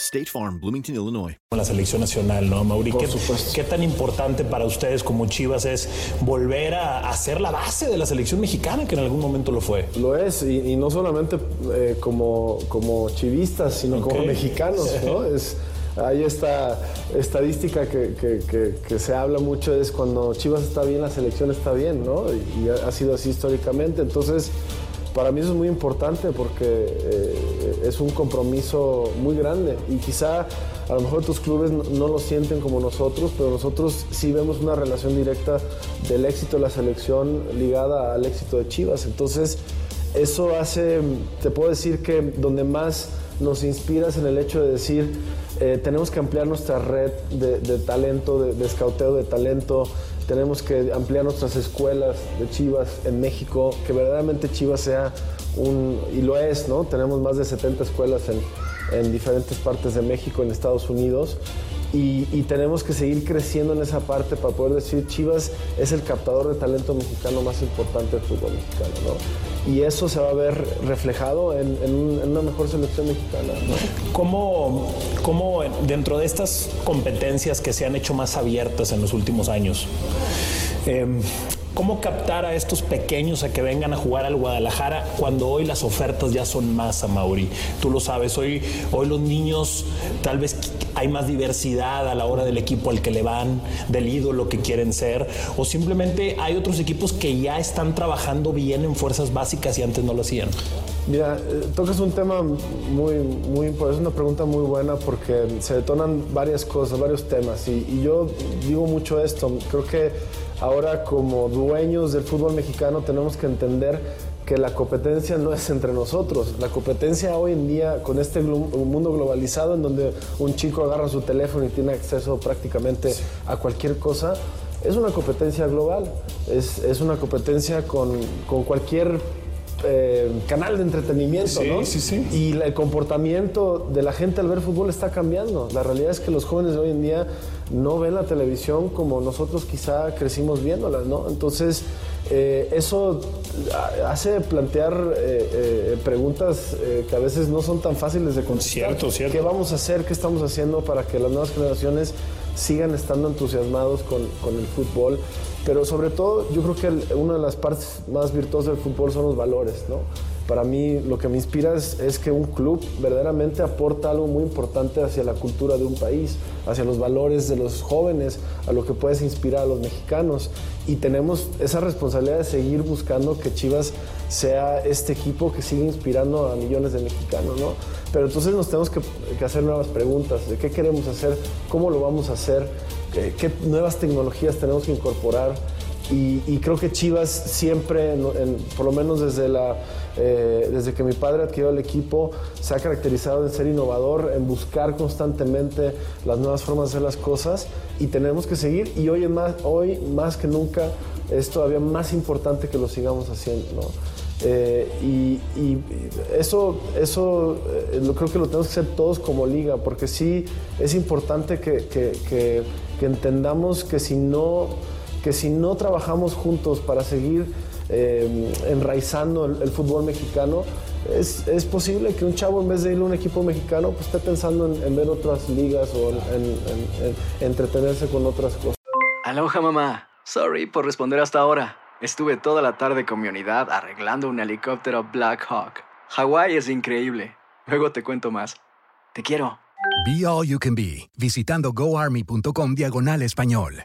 State Farm, Bloomington, Illinois. con la selección nacional, ¿no, Mauri? ¿Qué, qué tan importante para ustedes como Chivas es volver a, a ser la base de la selección mexicana, que en algún momento lo fue? Lo es, y, y no solamente eh, como, como chivistas, sino como mexicanos, ¿no? Es, hay esta estadística que, que- que- que se habla mucho, es cuando Chivas está bien, la selección está bien, ¿no? Y, ha sido así históricamente. Entonces, para mí eso es muy importante porque eh, es un compromiso muy grande y quizá a lo mejor tus clubes no, lo sienten como nosotros, pero nosotros sí vemos una relación directa del éxito de la selección ligada al éxito de Chivas. Entonces, eso hace, te puedo decir que donde más nos inspiras en el hecho de decir, eh, tenemos que ampliar nuestra red de, de talento, de, de escauteo de talento, tenemos que ampliar nuestras escuelas de Chivas en México, que verdaderamente Chivas sea un, y lo es, ¿no? Tenemos más de 70 escuelas en, en diferentes partes de México, en Estados Unidos. Y, y tenemos que seguir creciendo en esa parte para poder decir Chivas es el captador de talento mexicano más importante del fútbol mexicano, ¿no? Y eso se va a ver reflejado en, en un- en una mejor selección mexicana, ¿no? ¿Cómo, ¿Cómo dentro de estas competencias que se han hecho más abiertas en los últimos años, em, cómo captar a estos pequeños a que vengan a jugar al Guadalajara cuando hoy las ofertas ya son más a Mauri? Tú lo sabes, hoy, hoy los niños tal vez hay más diversidad a la hora del equipo al que le van, del ídolo que quieren ser, o simplemente hay otros equipos que ya están trabajando bien en fuerzas básicas y antes no lo hacían. Mira, eh, tocas un tema muy, muy importante, es una pregunta muy buena porque se detonan varias cosas, varios temas y, y yo digo mucho esto, creo que ahora como dueños del fútbol mexicano tenemos que entender que la competencia no es entre nosotros, la competencia hoy en día con este mundo globalizado en donde un chico agarra su teléfono y tiene acceso prácticamente a cualquier cosa, es una competencia global, es, es una competencia con, con cualquier eh, canal de entretenimiento, Sí, ¿no? sí, sí. Y el comportamiento de la gente al ver fútbol está cambiando. La realidad es que los jóvenes de hoy en día no ven la televisión como nosotros quizá crecimos viéndola, ¿no? Entonces, eh, eso ha- hace plantear eh, eh, preguntas eh, que a veces no son tan fáciles de contestar. Cierto, cierto. ¿Qué vamos a hacer? ¿Qué estamos haciendo para que las nuevas generaciones sigan estando entusiasmados con, con el fútbol? Pero sobre todo, yo creo que el- una de las partes más virtuosas del fútbol son los valores, ¿no? Para mí lo que me inspira es, que un club verdaderamente aporta algo muy importante hacia la cultura de un país, hacia los valores de los jóvenes, a lo que puedes inspirar a los mexicanos. Y tenemos esa responsabilidad de seguir buscando que Chivas sea este equipo que sigue inspirando a millones de mexicanos, ¿no? Pero entonces nos tenemos que, hacer nuevas preguntas de qué queremos hacer, cómo lo vamos a hacer, qué nuevas tecnologías tenemos que incorporar. Y, creo que Chivas siempre, por lo menos desde, la, eh, desde que mi padre adquirió el equipo, se ha caracterizado en ser innovador, en buscar constantemente las nuevas formas de hacer las cosas y tenemos que seguir. Y hoy, más, hoy más que nunca es todavía más importante que lo sigamos haciendo. Eh, y, eso, eso eh, creo que lo tenemos que hacer todos como liga, porque sí es importante que entendamos que si no que si no trabajamos juntos para seguir eh, enraizando el, fútbol mexicano, es, es, posible que un chavo en vez de ir a un equipo mexicano pues esté pensando en, ver otras ligas o en, entretenerse con otras cosas. Aloha mamá, sorry por responder hasta ahora. Estuve toda la tarde con mi unidad arreglando un helicóptero Black Hawk. Hawái es increíble. Luego te cuento más. Te quiero. Be All You Can Be, visitando goarmy.com diagonal español.